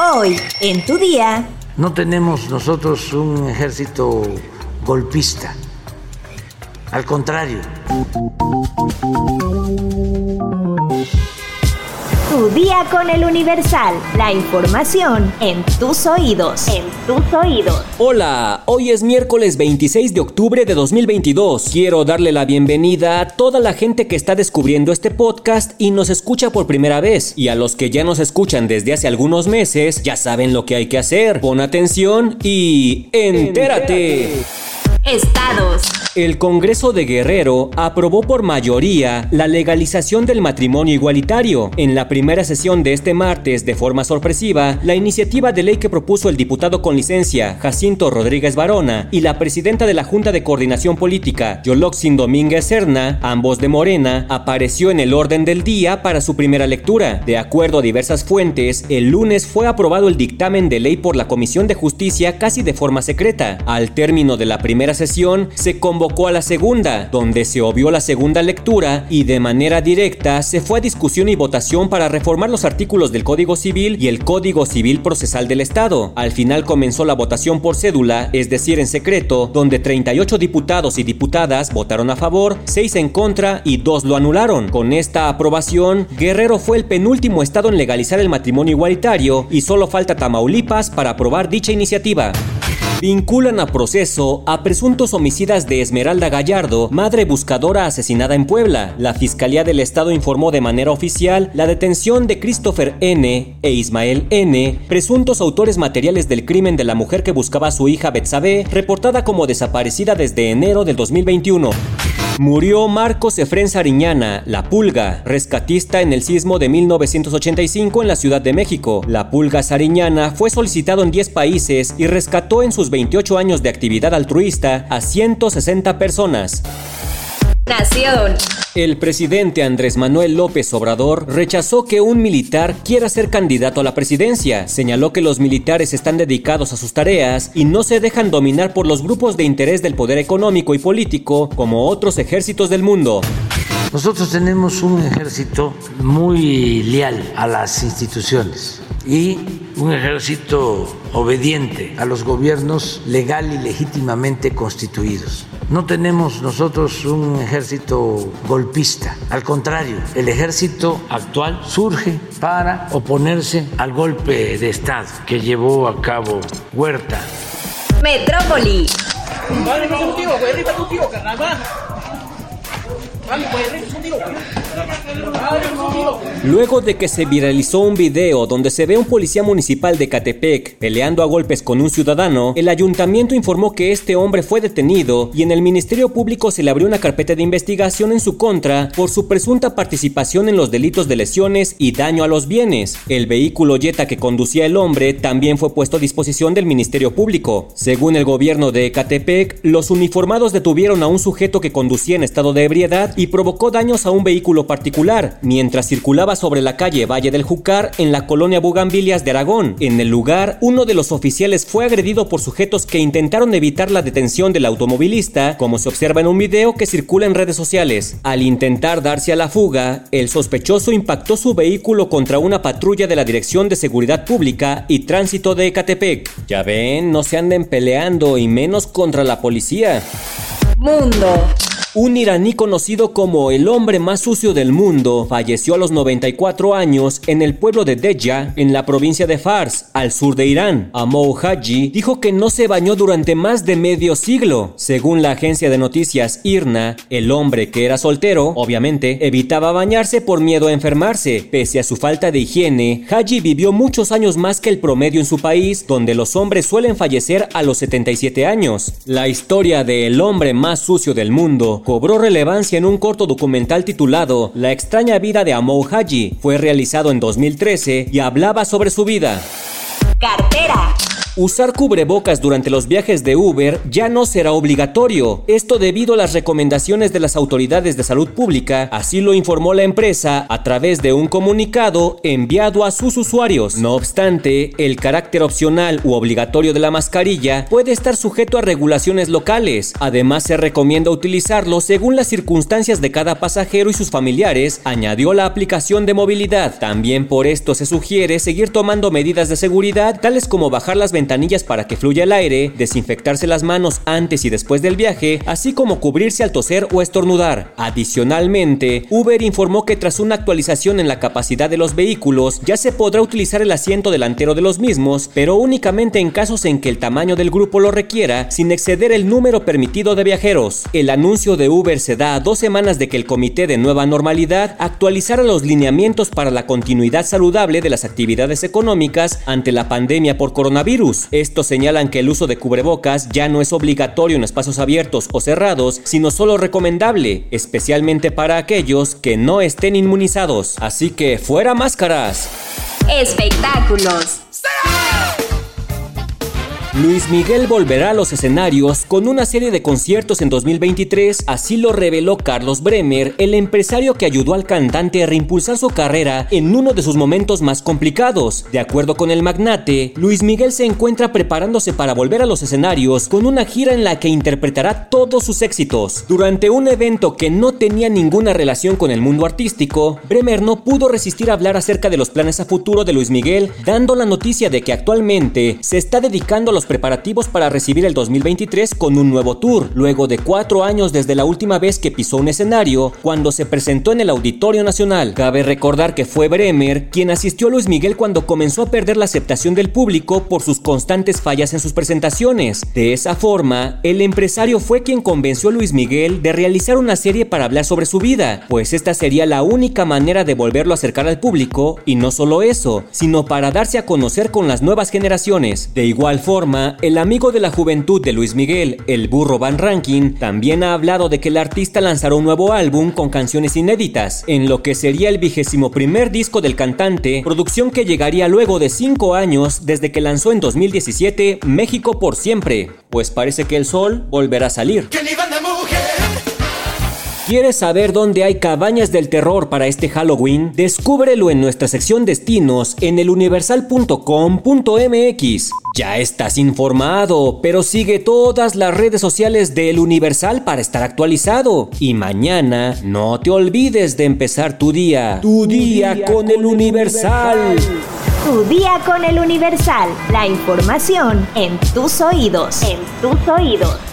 Hoy, en tu día. No tenemos nosotros un ejército golpista. Al contrario. Tu día con el Universal. La información en tus oídos. En tus oídos. Hola, hoy es miércoles 26 de octubre de 2022. Quiero darle la bienvenida a toda la gente que está descubriendo este podcast y nos escucha por primera vez. Y a los que ya nos escuchan desde hace algunos meses, ya saben lo que hay que hacer. Pon atención y entérate. Estados. El Congreso de Guerrero aprobó por mayoría la legalización del matrimonio igualitario. En la primera sesión de este martes, de forma sorpresiva, la iniciativa de ley que propuso el diputado con licencia, Jacinto Rodríguez Barona, y la presidenta de la Junta de Coordinación Política, Yoloxin Domínguez Serna, ambos de Morena, apareció en el orden del día para su primera lectura. De acuerdo a diversas fuentes, el lunes fue aprobado el dictamen de ley por la Comisión de Justicia casi de forma secreta. Al término de la primera sesión, se convocó a la segunda, donde se obvió la segunda lectura y de manera directa se fue a discusión y votación para reformar los artículos del Código Civil y el Código Civil Procesal del Estado. Al final comenzó la votación por cédula, es decir, en secreto, donde 38 diputados y diputadas votaron a favor, 6 en contra y 2 lo anularon. Con esta aprobación, Guerrero fue el penúltimo estado en legalizar el matrimonio igualitario y solo falta Tamaulipas para aprobar dicha iniciativa. Vinculan a proceso a presuntos homicidas de Esmeralda Gallardo, madre buscadora asesinada en Puebla. La Fiscalía del Estado informó de manera oficial la detención de Christopher N. e Ismael N., presuntos autores materiales del crimen de la mujer que buscaba a su hija Betsabe, reportada como desaparecida desde enero del 2021. Murió Marcos Efren Sariñana, La Pulga, rescatista en el sismo de 1985 en la Ciudad de México. La Pulga Sariñana fue solicitado en 10 países y rescató en sus 28 años de actividad altruista a 160 personas. Nación. El presidente Andrés Manuel López Obrador rechazó que un militar quiera ser candidato a la presidencia. Señaló que los militares están dedicados a sus tareas y no se dejan dominar por los grupos de interés del poder económico y político como otros ejércitos del mundo. Nosotros tenemos un ejército muy leal a las instituciones y un ejército obediente a los gobiernos legal y legítimamente constituidos. No tenemos nosotros un ejército golpista, al contrario, el ejército actual surge para oponerse al golpe de Estado que llevó a cabo Huerta. Metrópoli. Luego de que se viralizó un video donde se ve un policía municipal de Catepec peleando a golpes con un ciudadano, el ayuntamiento informó que este hombre fue detenido y en el Ministerio Público se le abrió una carpeta de investigación en su contra por su presunta participación en los delitos de lesiones y daño a los bienes. El vehículo Jetta que conducía el hombre también fue puesto a disposición del Ministerio Público. Según el gobierno de Catepec, los uniformados detuvieron a un sujeto que conducía en estado de ebriedad y provocó daños a un vehículo particular mientras circulaba sobre la calle Valle del Jucar en la colonia Bugambilias de Aragón. En el lugar, uno de los oficiales fue agredido por sujetos que intentaron evitar la detención del automovilista, como se observa en un video que circula en redes sociales. Al intentar darse a la fuga, el sospechoso impactó su vehículo contra una patrulla de la Dirección de Seguridad Pública y Tránsito de Ecatepec. Ya ven, no se anden peleando y menos contra la policía. Mundo. Un iraní conocido como el hombre más sucio del mundo falleció a los 94 años en el pueblo de Deja, en la provincia de Fars, al sur de Irán. Amou Haji dijo que no se bañó durante más de medio siglo. Según la agencia de noticias IRNA, el hombre que era soltero, obviamente, evitaba bañarse por miedo a enfermarse. Pese a su falta de higiene, Haji vivió muchos años más que el promedio en su país, donde los hombres suelen fallecer a los 77 años. La historia de el hombre más sucio del mundo cobró relevancia en un corto documental titulado La extraña vida de Amou Haji. Fue realizado en 2013 y hablaba sobre su vida. Cartera. Usar cubrebocas durante los viajes de Uber ya no será obligatorio. Esto debido a las recomendaciones de las autoridades de salud pública, así lo informó la empresa a través de un comunicado enviado a sus usuarios. No obstante, el carácter opcional u obligatorio de la mascarilla puede estar sujeto a regulaciones locales. Además, se recomienda utilizarlo según las circunstancias de cada pasajero y sus familiares, añadió la aplicación de movilidad. También por esto se sugiere seguir tomando medidas de seguridad, tales como bajar las ventanas para que fluya el aire, desinfectarse las manos antes y después del viaje, así como cubrirse al toser o estornudar. Adicionalmente, Uber informó que tras una actualización en la capacidad de los vehículos, ya se podrá utilizar el asiento delantero de los mismos, pero únicamente en casos en que el tamaño del grupo lo requiera, sin exceder el número permitido de viajeros. El anuncio de Uber se da a dos semanas de que el Comité de Nueva Normalidad actualizara los lineamientos para la continuidad saludable de las actividades económicas ante la pandemia por coronavirus. Estos señalan que el uso de cubrebocas ya no es obligatorio en espacios abiertos o cerrados, sino solo recomendable, especialmente para aquellos que no estén inmunizados. Así que fuera máscaras. Espectáculos. Luis Miguel volverá a los escenarios con una serie de conciertos en 2023, así lo reveló Carlos Bremer, el empresario que ayudó al cantante a reimpulsar su carrera en uno de sus momentos más complicados. De acuerdo con el magnate, Luis Miguel se encuentra preparándose para volver a los escenarios con una gira en la que interpretará todos sus éxitos. Durante un evento que no tenía ninguna relación con el mundo artístico, Bremer no pudo resistir a hablar acerca de los planes a futuro de Luis Miguel, dando la noticia de que actualmente se está dedicando a los preparativos para recibir el 2023 con un nuevo tour, luego de cuatro años desde la última vez que pisó un escenario, cuando se presentó en el Auditorio Nacional. Cabe recordar que fue Bremer quien asistió a Luis Miguel cuando comenzó a perder la aceptación del público por sus constantes fallas en sus presentaciones. De esa forma, el empresario fue quien convenció a Luis Miguel de realizar una serie para hablar sobre su vida, pues esta sería la única manera de volverlo a acercar al público, y no solo eso, sino para darse a conocer con las nuevas generaciones. De igual forma, el amigo de la juventud de Luis Miguel, el burro Van Ranking, también ha hablado de que el artista lanzará un nuevo álbum con canciones inéditas, en lo que sería el vigésimo primer disco del cantante, producción que llegaría luego de cinco años desde que lanzó en 2017 México por siempre, pues parece que el sol volverá a salir. ¿Quieres saber dónde hay cabañas del terror para este Halloween? Descúbrelo en nuestra sección destinos en eluniversal.com.mx. Ya estás informado, pero sigue todas las redes sociales de El Universal para estar actualizado. Y mañana no te olvides de empezar tu día. Tu, día, con, El Universal. Tu día con El Universal. La información en tus oídos. En tus oídos.